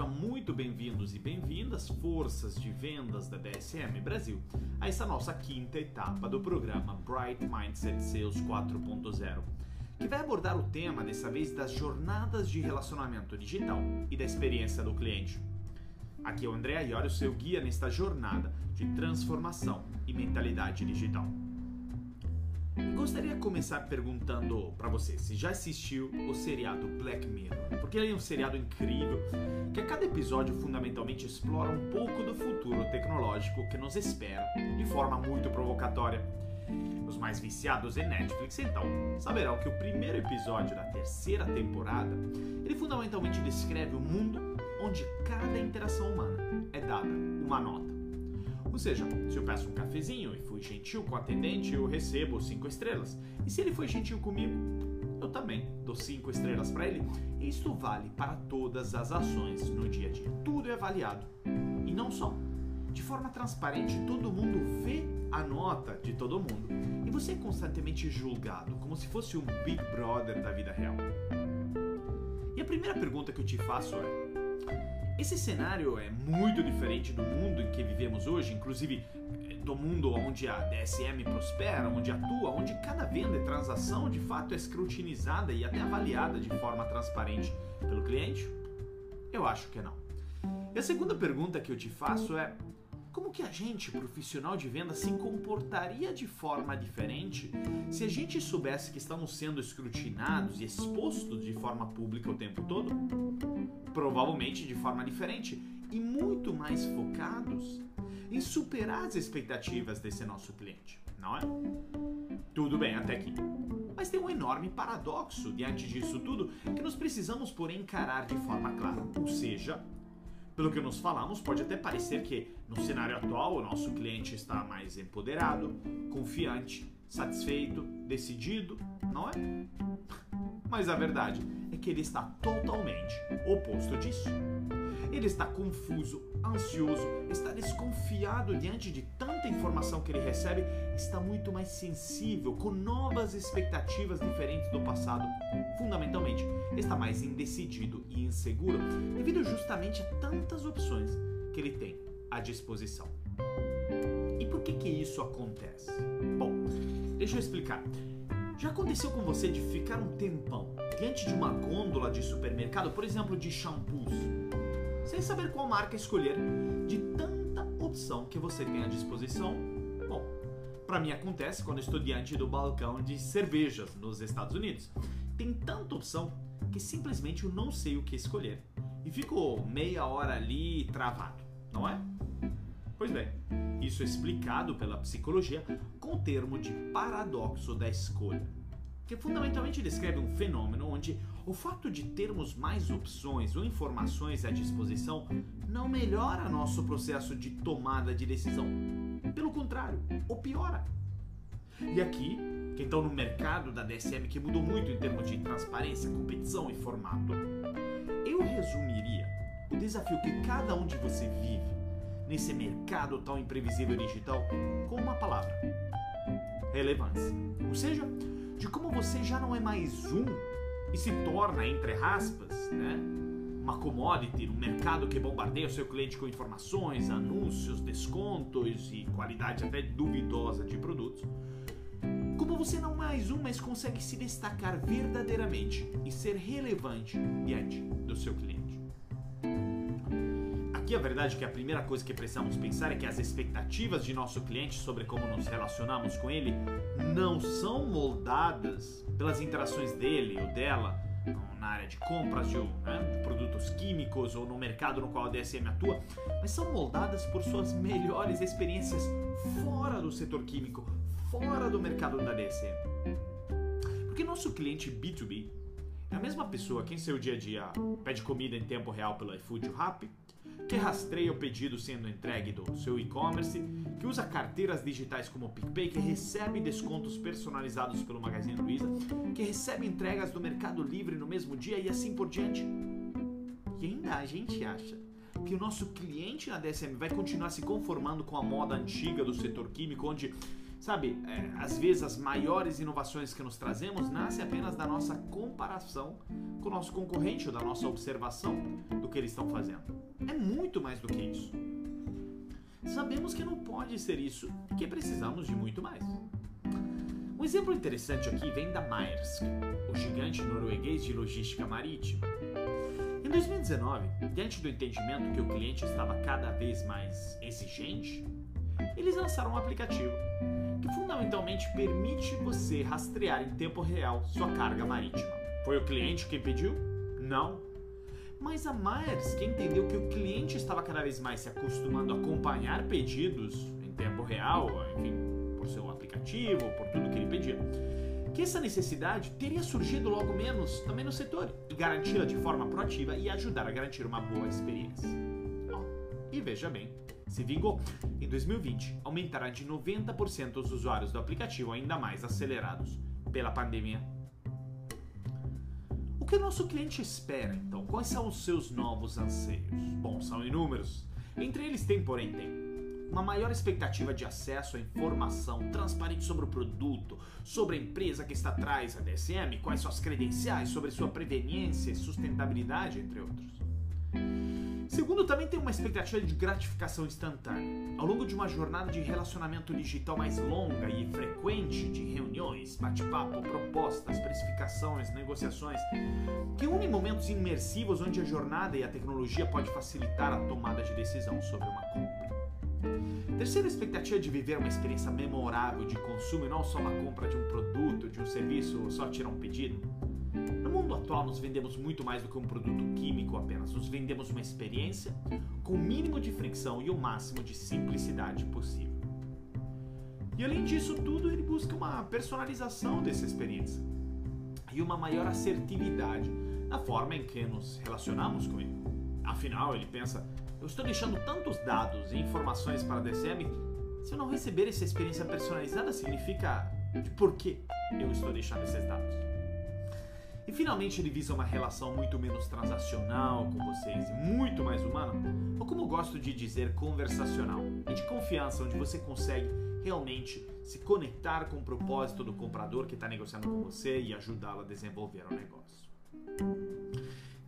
sejam muito bem-vindos e bem-vindas, forças de vendas da DSM Brasil, a essa nossa quinta etapa do programa Bright Mindset Sales 4.0, que vai abordar o tema dessa vez das jornadas de relacionamento digital e da experiência do cliente. Aqui é o André Aiori, o seu guia nesta jornada de transformação e mentalidade digital. Gostaria de começar perguntando para você se já assistiu o seriado Black Mirror, porque ele é um seriado incrível que a cada episódio fundamentalmente explora um pouco do futuro tecnológico que nos espera de forma muito provocatória. Os mais viciados em Netflix então saberão que o primeiro episódio da terceira temporada ele fundamentalmente descreve um mundo onde cada interação humana é dada uma nota. Ou seja, se eu peço um cafezinho e fui gentil com o atendente, eu recebo cinco estrelas. E se ele foi gentil comigo, eu também dou cinco estrelas para ele. E isto vale para todas as ações no dia a dia. Tudo é avaliado. E não só. De forma transparente, todo mundo vê a nota de todo mundo. E você é constantemente julgado, como se fosse um Big Brother da vida real. E a primeira pergunta que eu te faço é: esse cenário é muito diferente do mundo em que vivemos hoje, inclusive eh, do mundo onde a DSM prospera, onde atua, onde cada venda e transação de fato é escrutinizada e até avaliada de forma transparente pelo cliente? Eu acho que não. E a segunda pergunta que eu te faço é: como que a gente, profissional de venda, se comportaria de forma diferente se a gente soubesse que estamos sendo escrutinados e expostos de forma pública o tempo todo? Provavelmente de forma diferente e muito mais focados em superar as expectativas desse nosso cliente, não é? Tudo bem até aqui. Mas tem um enorme paradoxo diante disso tudo que nós precisamos, porém, encarar de forma clara. Ou seja, pelo que nos falamos, pode até parecer que no cenário atual o nosso cliente está mais empoderado, confiante, satisfeito, decidido, não é? Mas a verdade é que ele está totalmente oposto disso. Ele está confuso, ansioso, está desconfiado diante de tanta informação que ele recebe, está muito mais sensível, com novas expectativas diferentes do passado. Fundamentalmente, está mais indecidido e inseguro devido justamente a tantas opções que ele tem à disposição. E por que que isso acontece? Bom, deixa eu explicar. Já aconteceu com você de ficar um tempão diante de uma gôndola de supermercado, por exemplo, de shampoos, sem saber qual marca escolher, de tanta opção que você tem à disposição? Bom, para mim acontece quando estou diante do balcão de cervejas nos Estados Unidos. Tem tanta opção que simplesmente eu não sei o que escolher e fico meia hora ali travado, não é? Pois bem, isso é explicado pela psicologia com o termo de paradoxo da escolha, que fundamentalmente descreve um fenômeno onde o fato de termos mais opções ou informações à disposição não melhora nosso processo de tomada de decisão. Pelo contrário, o piora. E aqui, que estão no mercado da DSM, que mudou muito em termos de transparência, competição e formato, eu resumiria o desafio que cada um de você vive nesse mercado tão imprevisível digital com uma palavra: relevância. Ou seja, de como você já não é mais um e se torna, entre aspas, né, uma commodity, um mercado que bombardeia o seu cliente com informações, anúncios, descontos e qualidade até duvidosa de produtos. Como você não mais um, mas consegue se destacar verdadeiramente e ser relevante diante do seu cliente. Aqui a verdade é que a primeira coisa que precisamos pensar é que as expectativas de nosso cliente sobre como nos relacionamos com ele não são moldadas pelas interações dele ou dela na área de compras de né, produtos químicos ou no mercado no qual a DSM atua, mas são moldadas por suas melhores experiências fora do setor químico, fora do mercado da DSM. Porque nosso cliente B2B é a mesma pessoa que em seu dia a dia pede comida em tempo real pelo iFood ou Rappi, que rastreia o pedido sendo entregue do seu e-commerce, que usa carteiras digitais como o PicPay, que recebe descontos personalizados pelo Magazine Luiza, que recebe entregas do Mercado Livre no mesmo dia e assim por diante. E ainda a gente acha que o nosso cliente na DSM vai continuar se conformando com a moda antiga do setor químico, onde, sabe, é, às vezes as maiores inovações que nos trazemos nascem apenas da nossa comparação com o nosso concorrente ou da nossa observação do que eles estão fazendo. É muito mais do que isso. Sabemos que não pode ser isso e que precisamos de muito mais. Um exemplo interessante aqui vem da Maersk, o gigante norueguês de logística marítima. Em 2019, diante do entendimento que o cliente estava cada vez mais exigente, eles lançaram um aplicativo que fundamentalmente permite você rastrear em tempo real sua carga marítima. Foi o cliente quem pediu? Não. Mas a Maersk entendeu que o cliente estava cada vez mais se acostumando a acompanhar pedidos em tempo real, enfim, por seu aplicativo, por tudo que ele pedia. Que essa necessidade teria surgido logo menos também no setor e garanti-la de forma proativa e ajudar a garantir uma boa experiência. Bom, e veja bem, se vingou. Em 2020, aumentará de 90% os usuários do aplicativo, ainda mais acelerados pela pandemia. O que o nosso cliente espera, então? Quais são os seus novos anseios? Bom, são inúmeros. Entre eles tem, porém, tem uma maior expectativa de acesso à informação transparente sobre o produto, sobre a empresa que está atrás, a DSM, quais suas credenciais, sobre sua preveniência e sustentabilidade, entre outros. Segundo, também tem uma expectativa de gratificação instantânea. Ao longo de uma jornada de relacionamento digital mais longa e frequente, de reuniões, bate-papo, propostas, precificações, negociações, que une momentos imersivos onde a jornada e a tecnologia pode facilitar a tomada de decisão sobre uma compra. Terceira expectativa de viver uma experiência memorável de consumo e não só uma compra de um produto, de um serviço ou só tirar um pedido. No mundo atual, nos vendemos muito mais do que um produto químico apenas. Nos vendemos uma experiência com o mínimo de fricção e o máximo de simplicidade possível. E além disso tudo, ele busca uma personalização dessa experiência e uma maior assertividade na forma em que nos relacionamos com ele. Afinal, ele pensa: eu estou deixando tantos dados e informações para a DCM. Se eu não receber essa experiência personalizada, significa de por que eu estou deixando esses dados. E finalmente ele visa uma relação muito menos transacional com vocês e muito mais humana, ou como gosto de dizer, conversacional e de confiança, onde você consegue realmente se conectar com o propósito do comprador que está negociando com você e ajudá-lo a desenvolver o negócio.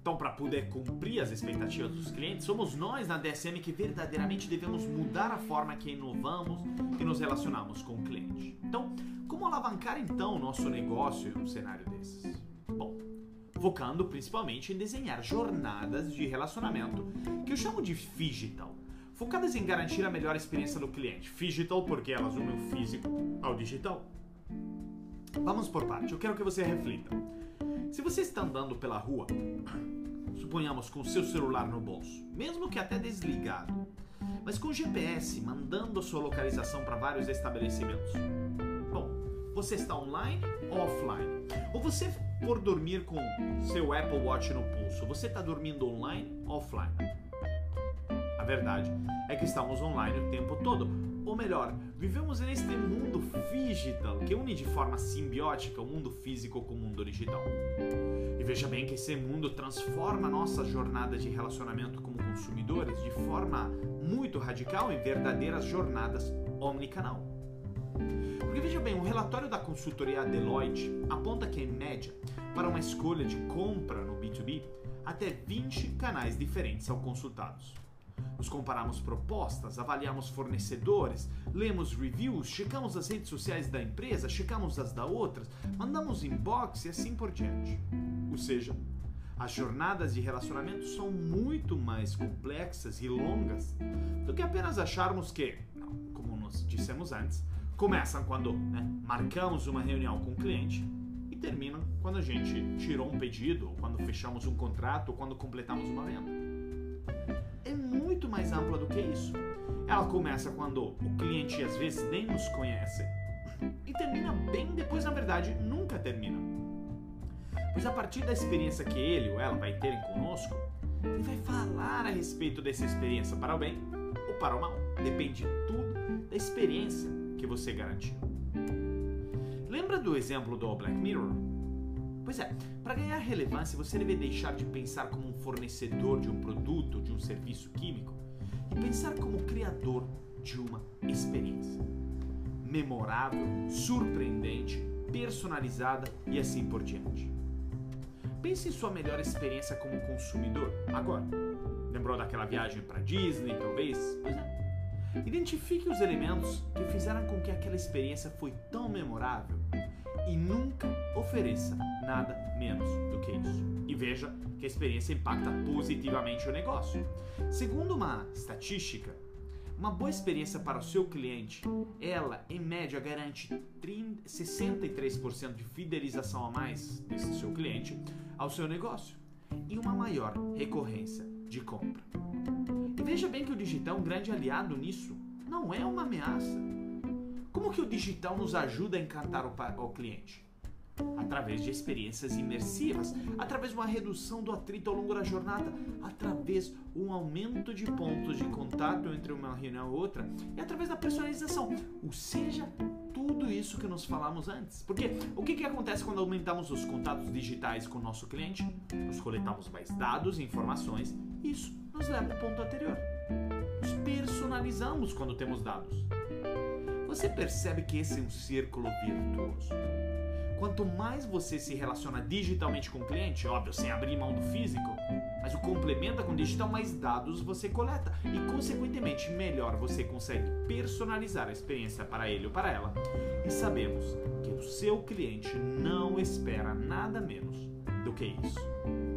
Então, para poder cumprir as expectativas dos clientes, somos nós na DSM que verdadeiramente devemos mudar a forma que inovamos e nos relacionamos com o cliente. Então, como alavancar então o nosso negócio em um cenário desses? Focando principalmente em desenhar jornadas de relacionamento que eu chamo de digital, focadas em garantir a melhor experiência do cliente. Digital porque elas unem o físico ao digital. Vamos por parte. Eu quero que você reflita. Se você está andando pela rua, suponhamos com seu celular no bolso, mesmo que até desligado, mas com GPS mandando a sua localização para vários estabelecimentos. Bom, você está online ou offline? Ou você for dormir com seu Apple Watch no pulso, você está dormindo online ou offline? A verdade é que estamos online o tempo todo, ou melhor, vivemos neste mundo digital que une de forma simbiótica o mundo físico com o mundo digital. E veja bem que esse mundo transforma nossa jornada de relacionamento como consumidores de forma muito radical em verdadeiras jornadas omnicanal. Porque veja bem, um relatório da consultoria Deloitte aponta que, em média, para uma escolha de compra no B2B, até 20 canais diferentes são consultados. Nos comparamos propostas, avaliamos fornecedores, lemos reviews, checamos as redes sociais da empresa, checamos as da outras, mandamos inbox e assim por diante. Ou seja, as jornadas de relacionamento são muito mais complexas e longas do que apenas acharmos que, como nós dissemos antes, começam quando né, marcamos uma reunião com o cliente e terminam quando a gente tirou um pedido, ou quando fechamos um contrato, ou quando completamos uma venda é muito mais ampla do que isso. Ela começa quando o cliente às vezes nem nos conhece e termina bem depois, na verdade, nunca termina. Pois a partir da experiência que ele ou ela vai ter conosco, ele vai falar a respeito dessa experiência para o bem ou para o mal. Depende tudo da experiência que você garantiu. Lembra do exemplo do Black Mirror? Pois é, para ganhar relevância você deve deixar de pensar como um fornecedor de um produto, de um serviço químico e pensar como criador de uma experiência memorável, surpreendente, personalizada e assim por diante. Pense em sua melhor experiência como consumidor agora. Lembrou daquela viagem para Disney, talvez? Pois é. Identifique os elementos que fizeram com que aquela experiência foi tão memorável e nunca ofereça nada menos do que isso. E veja que a experiência impacta positivamente o negócio. Segundo uma estatística, uma boa experiência para o seu cliente, ela em média garante 30, 63% de fidelização a mais desse seu cliente ao seu negócio e uma maior recorrência de compra. Veja bem que o digital é um grande aliado nisso, não é uma ameaça. Como que o digital nos ajuda a encantar o, o cliente? Através de experiências imersivas, através de uma redução do atrito ao longo da jornada, através de um aumento de pontos de contato entre uma reunião e outra e através da personalização. Ou seja, tudo isso que nós falamos antes. Porque o que, que acontece quando aumentamos os contatos digitais com o nosso cliente? Nós coletamos mais dados e informações. Isso nos leva ao ponto anterior. Nos personalizamos quando temos dados. Você percebe que esse é um círculo virtuoso. Quanto mais você se relaciona digitalmente com o cliente, óbvio, sem abrir mão do físico, mas o complementa com o digital, mais dados você coleta e, consequentemente, melhor você consegue personalizar a experiência para ele ou para ela. E sabemos que o seu cliente não espera nada menos do que isso.